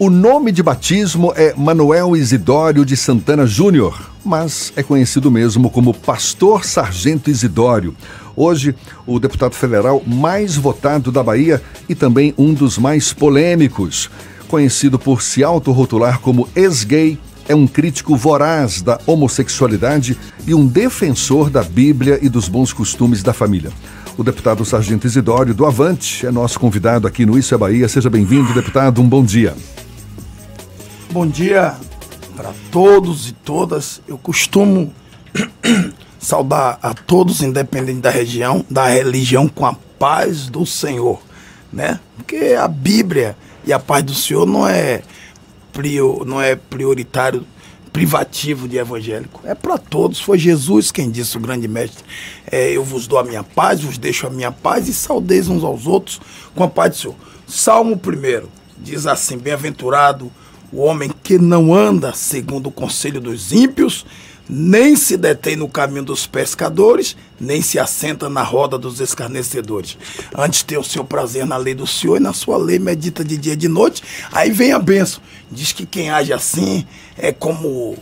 O nome de batismo é Manuel Isidório de Santana Júnior, mas é conhecido mesmo como Pastor Sargento Isidório. Hoje, o deputado federal mais votado da Bahia e também um dos mais polêmicos. Conhecido por se autorrotular como ex-gay, é um crítico voraz da homossexualidade e um defensor da Bíblia e dos bons costumes da família. O deputado Sargento Isidório do Avante é nosso convidado aqui no Isso é Bahia. Seja bem-vindo, deputado. Um bom dia. Bom dia para todos e todas. Eu costumo saudar a todos, independente da região, da religião, com a paz do Senhor, né? Porque a Bíblia e a paz do Senhor não é prior, não é prioritário privativo de evangélico. É para todos. Foi Jesus quem disse, o grande mestre. É, eu vos dou a minha paz, vos deixo a minha paz e saudeis uns aos outros com a paz do Senhor. Salmo 1 diz assim: Bem-aventurado o homem que não anda segundo o conselho dos ímpios, nem se detém no caminho dos pescadores, nem se assenta na roda dos escarnecedores. Antes tem o seu prazer na lei do Senhor e na sua lei medita de dia e de noite. Aí vem a benção. Diz que quem age assim é como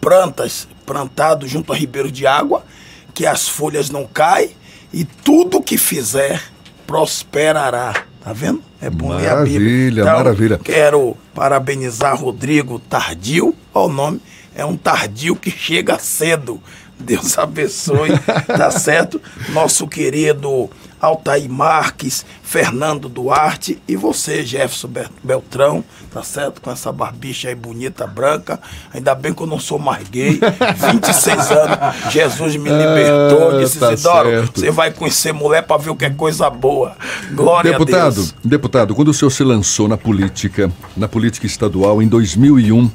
plantas plantado junto a ribeiros de água, que as folhas não caem e tudo que fizer prosperará. Tá vendo? É bom maravilha, ler a Bíblia. Então, maravilha. Quero parabenizar Rodrigo Tardio. Olha o nome. É um tardio que chega cedo. Deus abençoe, tá certo? Nosso querido Altair Marques, Fernando Duarte e você, Jefferson Beltrão, tá certo? Com essa barbicha aí bonita, branca. Ainda bem que eu não sou mais gay. 26 anos, Jesus me libertou. Ah, disse, tá Isidoro, você vai conhecer mulher para ver o que é coisa boa. Glória deputado, a Deus. Deputado, quando o senhor se lançou na política, na política estadual, em 2001,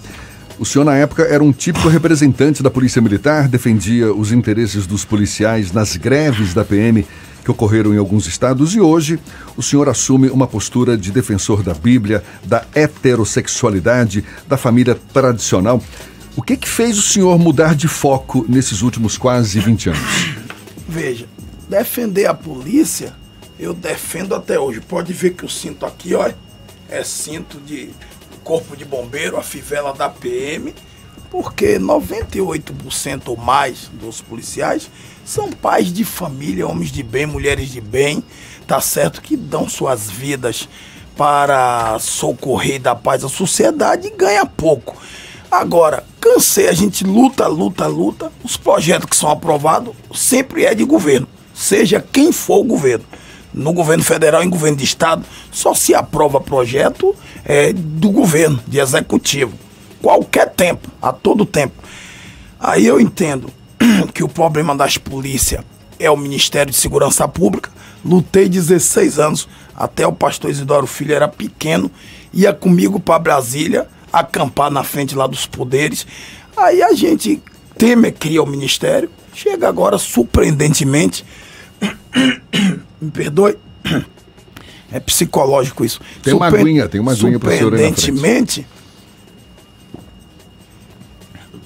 o senhor, na época, era um típico representante da Polícia Militar, defendia os interesses dos policiais nas greves da PM que ocorreram em alguns estados e hoje o senhor assume uma postura de defensor da Bíblia, da heterossexualidade, da família tradicional. O que que fez o senhor mudar de foco nesses últimos quase 20 anos? Veja, defender a polícia, eu defendo até hoje. Pode ver que o cinto aqui, ó, é cinto de corpo de bombeiro, a fivela da PM, porque 98% ou mais dos policiais são pais de família, homens de bem, mulheres de bem, tá certo? Que dão suas vidas para socorrer e dar paz à sociedade e ganha pouco. Agora, cansei, a gente luta, luta, luta. Os projetos que são aprovados sempre é de governo, seja quem for o governo. No governo federal e governo de estado, só se aprova projeto é, do governo, de executivo. Qualquer tempo, a todo tempo. Aí eu entendo que o problema das polícias é o Ministério de Segurança Pública. Lutei 16 anos, até o pastor Isidoro Filho era pequeno, ia comigo para Brasília, acampar na frente lá dos poderes. Aí a gente Temer cria o ministério, chega agora surpreendentemente, me perdoe, é psicológico isso. Tem uma aguinha, tem uma aguinha para Surpreendentemente,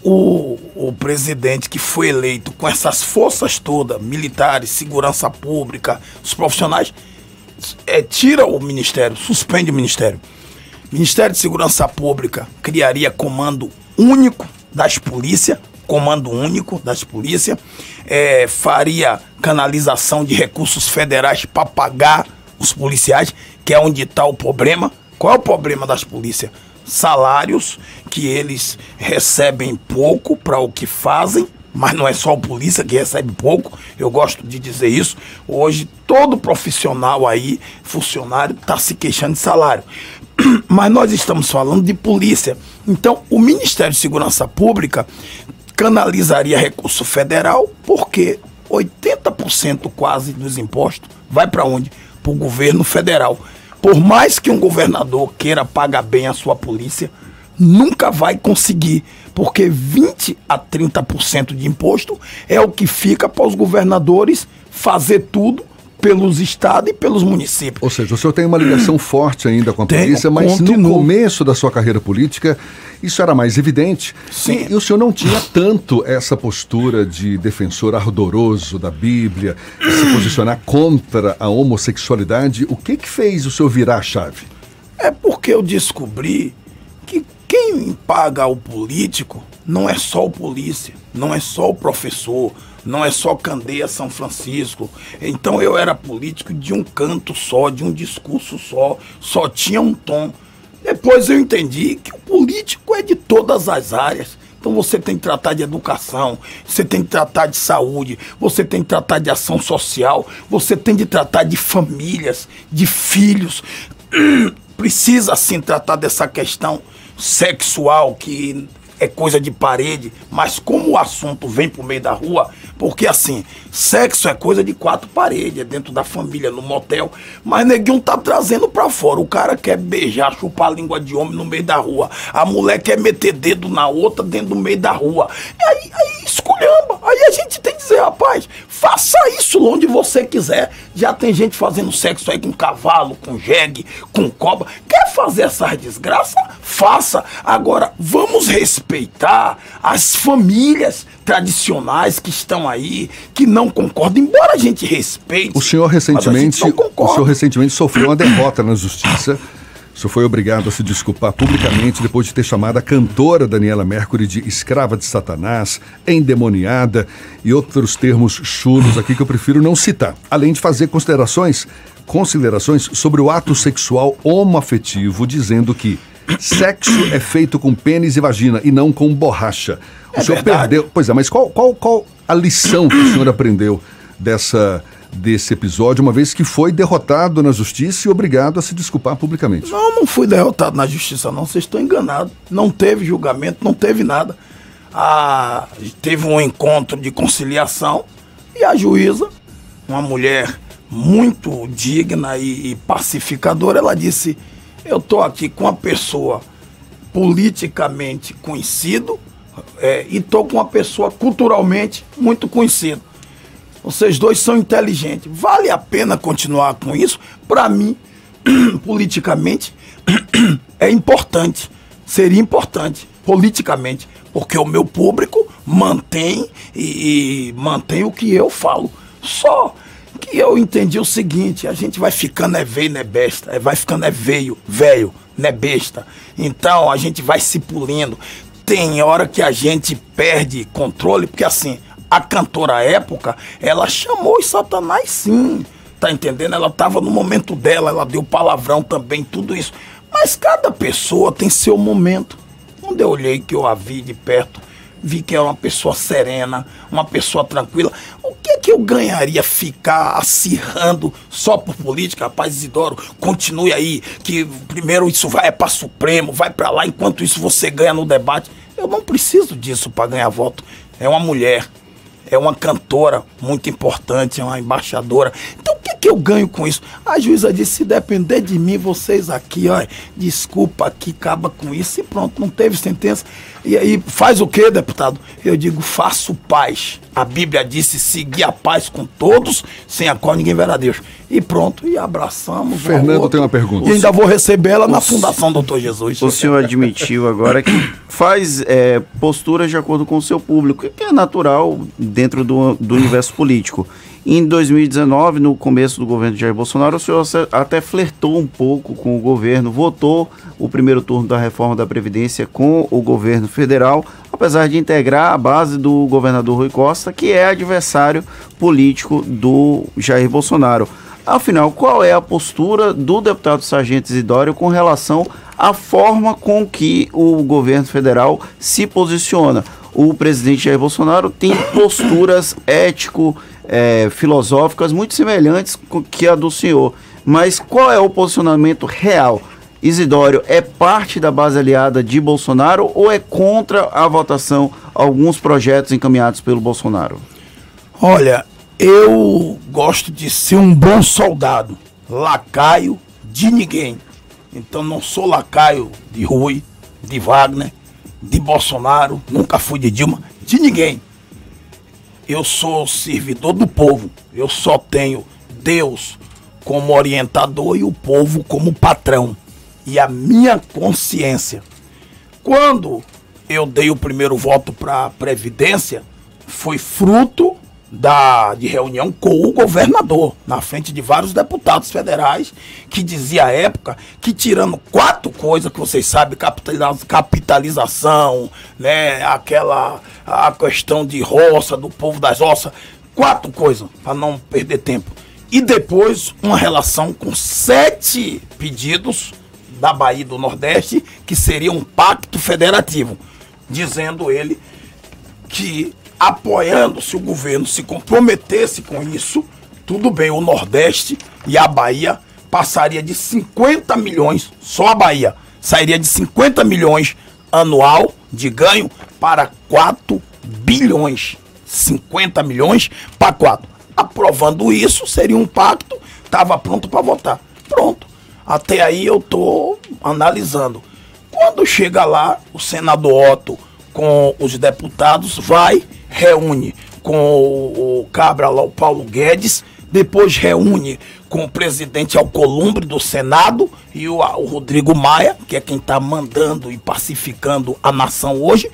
o, o presidente que foi eleito com essas forças todas, militares, segurança pública, os profissionais, é, tira o ministério, suspende o ministério. Ministério de Segurança Pública criaria comando único das polícias, comando único das polícias, é, faria canalização de recursos federais para pagar os policiais, que é onde está o problema. Qual é o problema das polícias? salários que eles recebem pouco para o que fazem, mas não é só o polícia que recebe pouco, eu gosto de dizer isso. Hoje, todo profissional aí, funcionário, está se queixando de salário. Mas nós estamos falando de polícia. Então, o Ministério de Segurança Pública canalizaria recurso federal, porque 80% quase dos impostos vai para onde? Para o governo federal. Por mais que um governador queira pagar bem a sua polícia, nunca vai conseguir, porque 20 a 30% de imposto é o que fica para os governadores fazer tudo pelos estados e pelos municípios. Ou seja, o senhor tem uma ligação forte ainda com a Tenho, polícia, mas continuo. no começo da sua carreira política isso era mais evidente. Sim. E, e o senhor não tinha tanto essa postura de defensor ardoroso da Bíblia, de se posicionar contra a homossexualidade. O que que fez o senhor virar a chave? É porque eu descobri paga o político não é só o polícia, não é só o professor, não é só Candeia São Francisco. Então eu era político de um canto só, de um discurso só, só tinha um tom. Depois eu entendi que o político é de todas as áreas. Então você tem que tratar de educação, você tem que tratar de saúde, você tem que tratar de ação social, você tem de tratar de famílias, de filhos. Precisa sim tratar dessa questão sexual que é coisa de parede, mas como o assunto vem pro meio da rua, porque assim, sexo é coisa de quatro paredes, é dentro da família, no motel, mas neguinho tá trazendo pra fora. O cara quer beijar, chupar a língua de homem no meio da rua. A mulher quer meter dedo na outra dentro do meio da rua. E aí, aí esculhamba. Aí a gente tem que dizer, rapaz, faça isso onde você quiser. Já tem gente fazendo sexo aí com cavalo, com jegue, com cobra. Quer fazer essas desgraças? Faça. Agora, vamos respeitar respeitar as famílias tradicionais que estão aí, que não concordam, embora a gente respeite. O senhor recentemente, o senhor recentemente sofreu uma derrota na justiça. Senhor foi obrigado a se desculpar publicamente depois de ter chamado a cantora Daniela Mercury de escrava de Satanás, endemoniada e outros termos chulos aqui que eu prefiro não citar. Além de fazer considerações, considerações sobre o ato sexual homoafetivo, dizendo que Sexo é feito com pênis e vagina e não com borracha. O é senhor verdade. perdeu. Pois é, mas qual, qual, qual a lição que o senhor aprendeu dessa, desse episódio, uma vez que foi derrotado na justiça e obrigado a se desculpar publicamente? Não, não fui derrotado na justiça, não. Vocês estão enganados. Não teve julgamento, não teve nada. Ah, teve um encontro de conciliação e a juíza, uma mulher muito digna e, pacificadora, ela disse eu estou aqui com uma pessoa politicamente conhecido é, e estou com uma pessoa culturalmente muito conhecida. Vocês dois são inteligentes. Vale a pena continuar com isso? Para mim, politicamente, é importante. Seria importante, politicamente, porque o meu público mantém e, e mantém o que eu falo. Só que eu entendi o seguinte, a gente vai ficando é veio, né besta, é, vai ficando é veio, velho, né besta. Então a gente vai se pulindo. Tem hora que a gente perde controle, porque assim, a cantora época, ela chamou os satanás sim, tá entendendo? Ela tava no momento dela, ela deu palavrão também, tudo isso. Mas cada pessoa tem seu momento. Quando eu olhei que eu a vi de perto, vi que era uma pessoa serena, uma pessoa tranquila. O que é que eu ganharia ficar acirrando só por política? Rapaz, Isidoro, continue aí, que primeiro isso vai é para Supremo, vai para lá, enquanto isso você ganha no debate. Eu não preciso disso para ganhar voto. É uma mulher, é uma cantora muito importante, é uma embaixadora. Então que eu ganho com isso? A juíza disse: se depender de mim, vocês aqui, ó, desculpa aqui, acaba com isso e pronto, não teve sentença. E aí, faz o que, deputado? Eu digo: faço paz. A Bíblia disse: seguir a paz com todos, sem a qual ninguém verá Deus. E pronto, e abraçamos. Fernando tem uma pergunta. E ainda vou receber ela na Fundação Doutor Jesus. O senhor admitiu agora que faz é, posturas de acordo com o seu público, que é natural dentro do, do universo político. Em 2019, no começo do governo de Jair Bolsonaro, o senhor até flertou um pouco com o governo, votou o primeiro turno da reforma da Previdência com o governo federal, apesar de integrar a base do governador Rui Costa, que é adversário político do Jair Bolsonaro. Afinal, qual é a postura do deputado Sargento Isidório com relação à forma com que o governo federal se posiciona? O presidente Jair Bolsonaro tem posturas ético é, filosóficas muito semelhantes com que a do senhor. Mas qual é o posicionamento real? Isidório é parte da base aliada de Bolsonaro ou é contra a votação alguns projetos encaminhados pelo Bolsonaro? Olha, eu gosto de ser um bom soldado, lacaio de ninguém. Então não sou lacaio de Rui, de Wagner, de Bolsonaro, nunca fui de Dilma, de ninguém eu sou servidor do povo. Eu só tenho Deus como orientador e o povo como patrão. E a minha consciência. Quando eu dei o primeiro voto para a Previdência, foi fruto da, de reunião com o governador, na frente de vários deputados federais, que dizia à época que tirando quatro coisas que vocês sabem, capitalização, né, aquela a questão de roça, do povo das roças, quatro coisas, para não perder tempo. E depois uma relação com sete pedidos da Bahia do Nordeste, que seria um pacto federativo, dizendo ele que apoiando se o governo se comprometesse com isso, tudo bem, o Nordeste e a Bahia passaria de 50 milhões, só a Bahia, sairia de 50 milhões anual de ganho para 4 bilhões. 50 milhões para 4. Aprovando isso, seria um pacto, estava pronto para votar. Pronto. Até aí eu estou analisando. Quando chega lá, o senador Otto com os deputados vai reúne com o, Cabra lá, o Paulo Guedes, depois reúne com o presidente Alcolumbre do Senado e o, o Rodrigo Maia, que é quem está mandando e pacificando a nação hoje,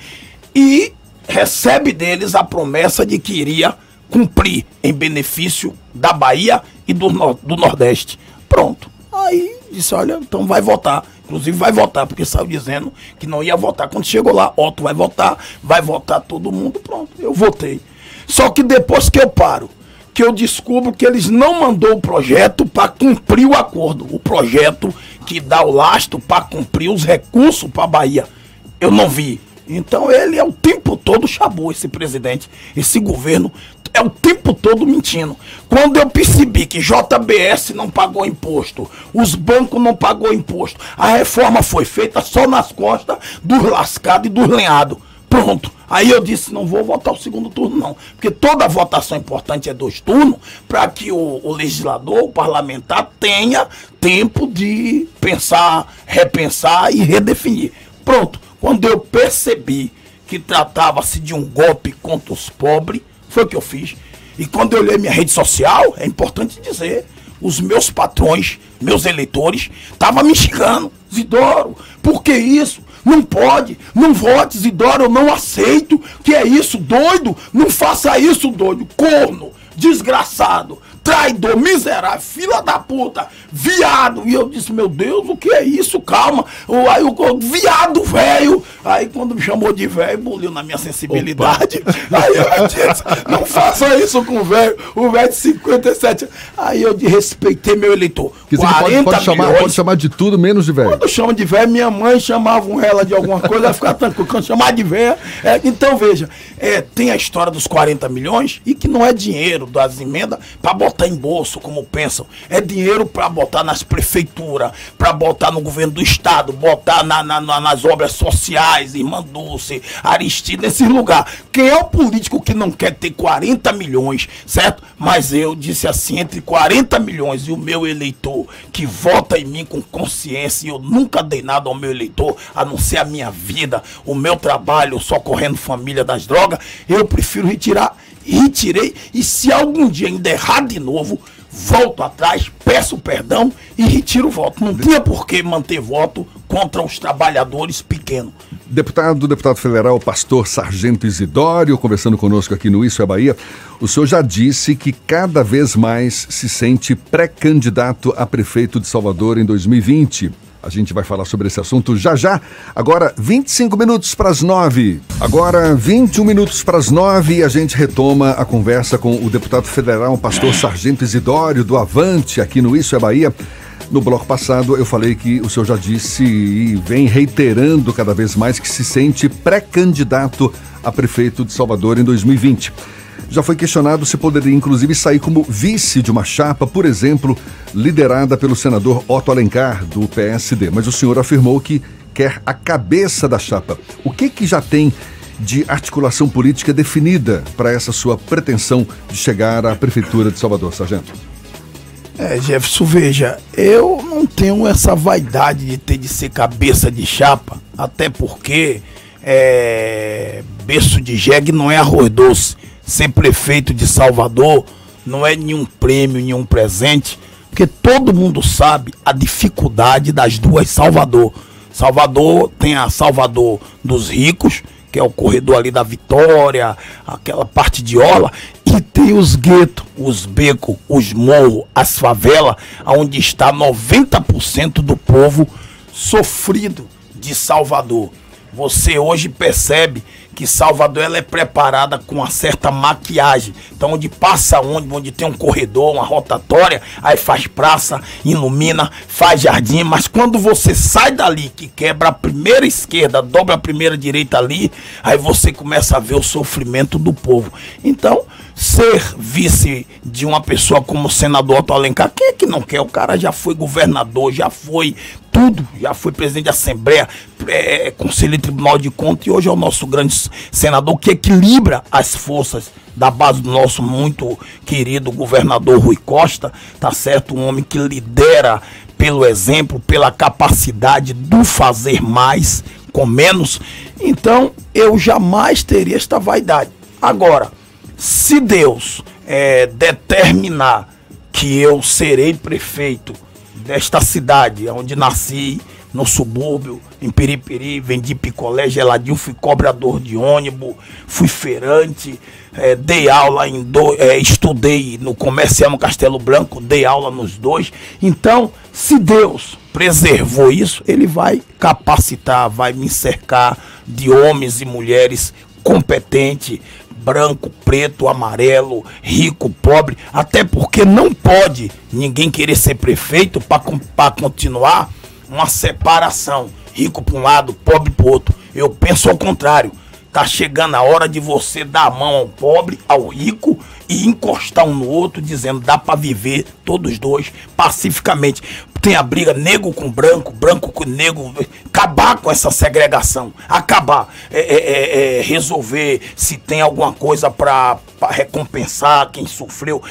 e recebe deles a promessa de que iria cumprir em benefício da Bahia e do, do Nordeste. Pronto. Aí disse: olha, então vai votar. Inclusive vai votar, porque saiu dizendo que não ia votar. Quando chegou lá, Otto vai votar, vai votar todo mundo, pronto, eu votei. Só que depois que eu paro, que eu descubro que eles não mandou o projeto para cumprir o acordo. O projeto que dá o lastro para cumprir os recursos para a Bahia. Eu não vi. Então ele é o tempo todo chabou esse presidente, esse governo é o tempo todo mentindo. Quando eu percebi que JBS não pagou imposto, os bancos não pagou imposto, a reforma foi feita só nas costas dos lascados e dos lenhados. Pronto. Aí eu disse, não vou votar o segundo turno, não. Porque toda votação importante é dois turnos, para que o, o, legislador, o parlamentar, tenha tempo de pensar, repensar e redefinir. Pronto. Quando eu percebi que tratava-se de um golpe contra os pobres, foi o que eu fiz. E quando eu olhei minha rede social, é importante dizer, os meus patrões, meus eleitores, estavam me xingando. Zidoro, por que isso? Não pode, não vote, Zidoro, eu não aceito. Que é isso, doido? Não faça isso, doido. Corno, desgraçado traidor, miserável, fila da puta, viado. E eu disse, meu Deus, o que é isso? Calma. Aí o viado velho. Aí quando me chamou de velho, buliu na minha sensibilidade. Opa. Aí eu disse, não faça isso com o velho. O velho de 57. Aí eu respeitei meu eleitor. Quer dizer, 40 pode, pode, chamar, pode chamar de tudo menos de velho. Quando chama de velho, minha mãe chamava ela de alguma coisa, ela ficava tranquila. Quando chamar de velho. É, então veja, é, tem a história dos 40 milhões e que não é dinheiro das emendas para botar botar em bolso, como pensam. É dinheiro para botar nas prefeituras, para botar no governo do estado, botar na, na, na, nas obras sociais, Irmã Dulce, Aristide, nesse lugar. Quem é o político que não quer ter 40 milhões, certo? Mas eu disse assim, entre 40 milhões e o meu eleitor, que vota em mim com consciência, e eu nunca dei nada ao meu eleitor, a não ser a minha vida, o meu trabalho, socorrendo família das drogas, eu prefiro retirar retirei e se algum dia ainda errar de novo, volto atrás, peço perdão e retiro o voto. Não tinha por que manter voto contra os trabalhadores pequenos. Deputado, deputado federal, pastor Sargento Isidório, conversando conosco aqui no Isso é Bahia, o senhor já disse que cada vez mais se sente pré-candidato a prefeito de Salvador em 2020. A gente vai falar sobre esse assunto já já. Agora, 25 minutos para as 9. Agora, 21 minutos para as 9 e a gente retoma a conversa com o deputado federal, pastor Sargento Isidório, do Avante, aqui no Isso é Bahia. No bloco passado eu falei que o senhor já disse e vem reiterando cada vez mais que se sente pré-candidato a prefeito de Salvador em 2020 já foi questionado se poderia inclusive sair como vice de uma chapa, por exemplo, liderada pelo senador Otto Alencar, do PSD. Mas o senhor afirmou que quer a cabeça da chapa. O que, que já tem de articulação política definida para essa sua pretensão de chegar à Prefeitura de Salvador, Sargento? É, Jefferson, veja, eu não tenho essa vaidade de ter de ser cabeça de chapa, até porque é, berço de jegue não é arroz doce ser prefeito de Salvador não é nenhum prêmio, nenhum presente, porque todo mundo sabe a dificuldade das duas Salvador. Salvador tem a Salvador dos ricos, que é o corredor ali da Vitória, aquela parte de Orla, e tem os guetos, os becos, os morros, as favelas, onde está 90% do povo sofrido de Salvador. Você hoje percebe que Salvador ela é preparada com uma certa maquiagem. Então, onde passa onde, onde tem um corredor, uma rotatória, aí faz praça, ilumina, faz jardim. Mas quando você sai dali, que quebra a primeira esquerda, dobra a primeira direita ali, aí você começa a ver o sofrimento do povo. Então, ser vice de uma pessoa como o senador Otto Alencar, quem é que não quer? O cara já foi governador, já foi tudo, já foi presidente da Assembleia, é, Conselho Tribunal de Contas e hoje é o nosso grande senador que equilibra as forças da base do nosso muito querido governador Rui Costa, tá certo? Um homem que lidera pelo exemplo, pela capacidade do fazer mais com menos. Então, eu jamais teria esta vaidade. Agora, se Deus é, determinar que eu serei prefeito desta cidade onde nasci, no subúrbio, em Periperi, vendi picolé geladinho, fui cobrador de ônibus, fui feirante, é, dei aula em dois, é, estudei no comercial no Castelo Branco, dei aula nos dois. Então, se Deus preservou isso, ele vai capacitar, vai me cercar de homens e mulheres competentes, branco, preto, amarelo, rico, pobre, até porque não pode ninguém querer ser prefeito para continuar uma separação, rico para um lado, pobre para outro. Eu penso ao contrário. Tá chegando a hora de você dar a mão ao pobre, ao rico e encostar um no outro, dizendo dá para viver todos dois pacificamente tem a briga negro com branco, branco com negro, acabar com essa segregação, acabar, é, é, é, é resolver se tem alguma coisa para recompensar quem sofreu,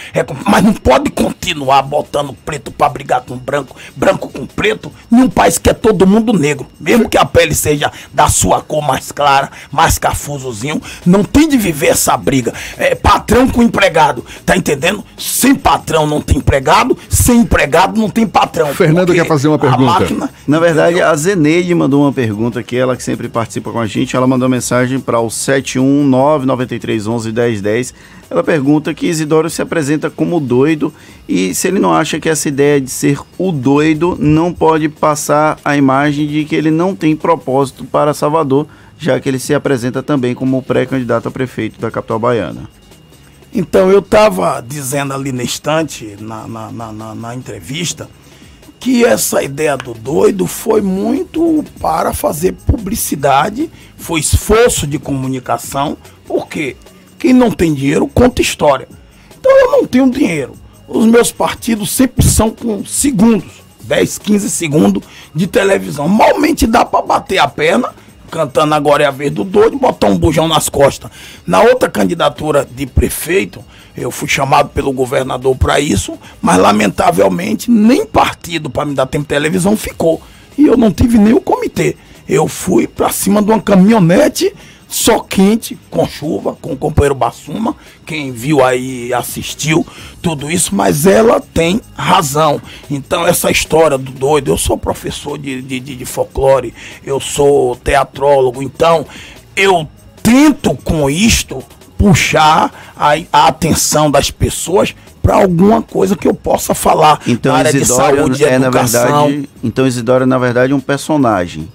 mas não pode continuar botando preto para brigar com branco, branco com preto, em um país que é todo mundo negro, mesmo que a pele seja da sua cor mais clara, mais cafusozinho, não tem de viver essa briga. É patrão com empregado, tá entendendo? Sem patrão não tem empregado, sem empregado não tem patrão. Fernando quer fazer uma pergunta. Máquina, Na verdade, a Zeneide mandou uma pergunta aqui, ela que sempre participa com a gente, ela mandou mensagem para o 71993111010. Ela pergunta que Isidoro se apresenta como doido e se ele não acha que essa ideia de ser o doido não pode passar a imagem de que ele não tem propósito para Salvador, já que ele se apresenta também como pré-candidato a prefeito da capital baiana. Então, eu estava dizendo ali na estante, na, na, na, na entrevista, que essa ideia do doido foi muito para fazer publicidade, foi esforço de comunicação, porque quem não tem dinheiro conta história. Então eu não tenho dinheiro. Os meus partidos sempre são com segundos, 10, 15 segundos de televisão. Malmente dá para bater a perna, cantando agora é a vez do doido, botar um bujão nas costas. Na outra candidatura de prefeito, eu fui chamado pelo governador para isso, mas lamentavelmente nem partido para me dar tempo de televisão ficou. E eu não tive nem o comitê. Eu fui para cima de uma caminhonete só quente, com chuva, com o companheiro Bassuma. Quem viu aí assistiu tudo isso, mas ela tem razão. Então, essa história do doido, eu sou professor de, de, de folclore, eu sou teatrólogo, então eu tento com isto puxar a, a atenção das pessoas para alguma coisa que eu possa falar então, na área Isidoro de saúde, é, educação. Na verdade, então Isidoro é na verdade um personagem.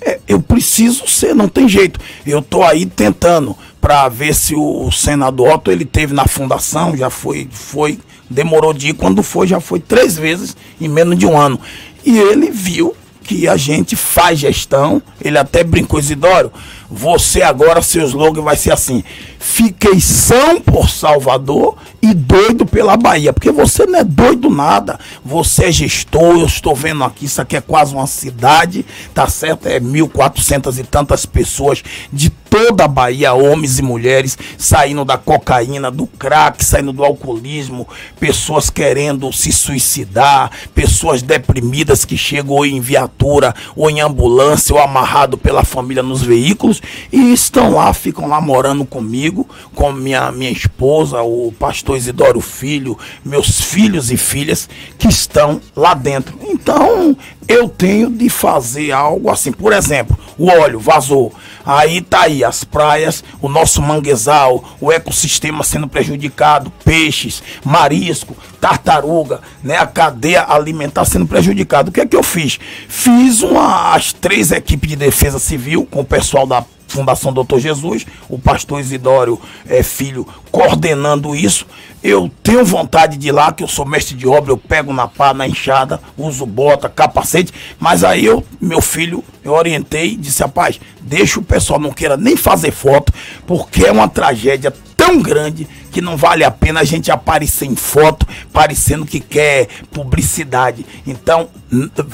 É, eu preciso ser, não tem jeito. Eu tô aí tentando para ver se o senador Otto ele teve na fundação, já foi, foi, demorou de ir, quando foi, já foi três vezes em menos de um ano. E ele viu que a gente faz gestão, ele até brincou, Isidoro, você agora, seu slogan vai ser assim: fiquei são por Salvador e doido pela Bahia. Porque você não é doido nada. Você é gestor, eu estou vendo aqui, isso aqui é quase uma cidade, tá certo? É 1.400 e tantas pessoas de toda a Bahia, homens e mulheres, saindo da cocaína, do crack, saindo do alcoolismo, pessoas querendo se suicidar, pessoas deprimidas que chegam ou em viatura, ou em ambulância, ou amarrado pela família nos veículos, e estão lá, ficam lá morando comigo comigo, com minha, minha esposa, o pastor Isidoro Filho, meus filhos e filhas que estão lá dentro. Então, eu tenho de fazer algo assim. Por exemplo, o óleo vazou. Aí tá aí as praias, o nosso manguezal, o ecossistema sendo prejudicado, peixes, marisco, tartaruga, né, a cadeia alimentar sendo prejudicada. O que é que eu fiz? Fiz uma, as três equipes de defesa civil com o pessoal da Fundação Doutor Jesus, o pastor Isidório é, Filho coordenando isso. Eu tenho vontade de ir lá, que eu sou mestre de obra, eu pego na pá, na enxada, uso bota, capacete, mas aí eu, meu filho, eu orientei disse, rapaz, deixa o pessoal não queira nem fazer foto, porque é uma tragédia tão grande que não vale a pena a gente aparecer em foto parecendo que quer publicidade. Então,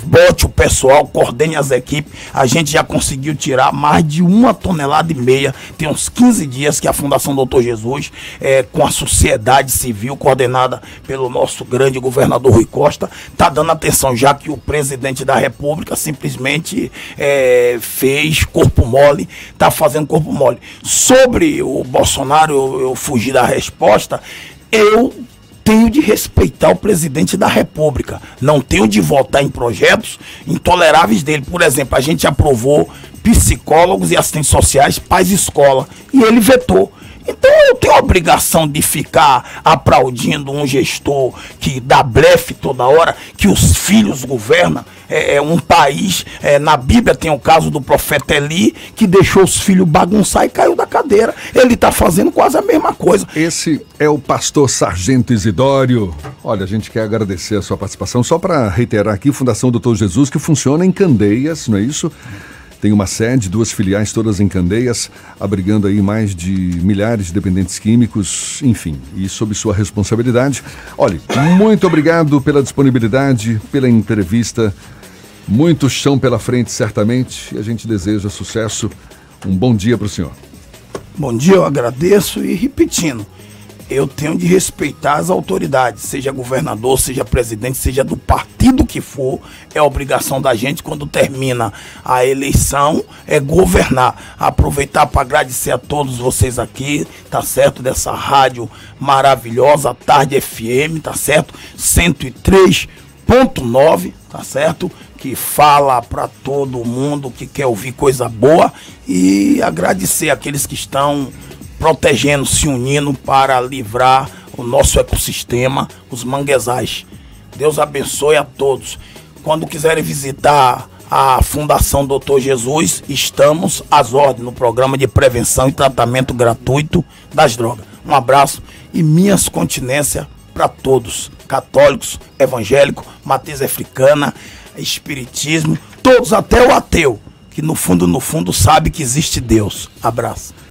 bote o pessoal, coordene as equipes. A gente já conseguiu tirar mais de uma tonelada e meia. Tem uns 15 dias que a Fundação Doutor Jesus, é, com a sociedade civil, coordenada pelo nosso grande governador Rui Costa, está dando atenção, já que o presidente da República simplesmente é, fez corpo mole, está fazendo corpo mole. Sobre o Bolsonaro, eu, eu fugi da resposta. Eu tenho de respeitar o presidente da República. Não tenho de votar em projetos intoleráveis dele. Por exemplo, a gente aprovou psicólogos e assistentes sociais, pais escola, e ele vetou. Então eu tenho a obrigação de ficar aplaudindo um gestor que dá blefe toda hora, que os filhos governam. É, é um país, é, na Bíblia tem o caso do profeta Eli, que deixou os filhos bagunçar e caiu da cadeira. Ele está fazendo quase a mesma coisa. Esse é o pastor Sargento Isidório. Olha, a gente quer agradecer a sua participação. Só para reiterar aqui, Fundação Doutor Jesus, que funciona em Candeias, não é isso? Tem uma sede, duas filiais, todas em Candeias, abrigando aí mais de milhares de dependentes químicos, enfim, e sob sua responsabilidade. Olha, muito obrigado pela disponibilidade, pela entrevista. Muito chão pela frente, certamente, e a gente deseja sucesso. Um bom dia para o senhor. Bom dia, eu agradeço e repetindo eu tenho de respeitar as autoridades, seja governador, seja presidente, seja do partido que for, é obrigação da gente quando termina a eleição é governar. Aproveitar para agradecer a todos vocês aqui, tá certo? Dessa rádio maravilhosa, Tarde FM, tá certo? 103.9, tá certo? Que fala para todo mundo que quer ouvir coisa boa e agradecer aqueles que estão protegendo, se unindo para livrar o nosso ecossistema, os manguezais. Deus abençoe a todos. Quando quiserem visitar a Fundação Doutor Jesus, estamos às ordens no programa de prevenção e tratamento gratuito das drogas. Um abraço e minhas continências para todos, católicos, evangélicos, matriz africana, espiritismo, todos, até o ateu, que no fundo, no fundo, sabe que existe Deus. Abraço.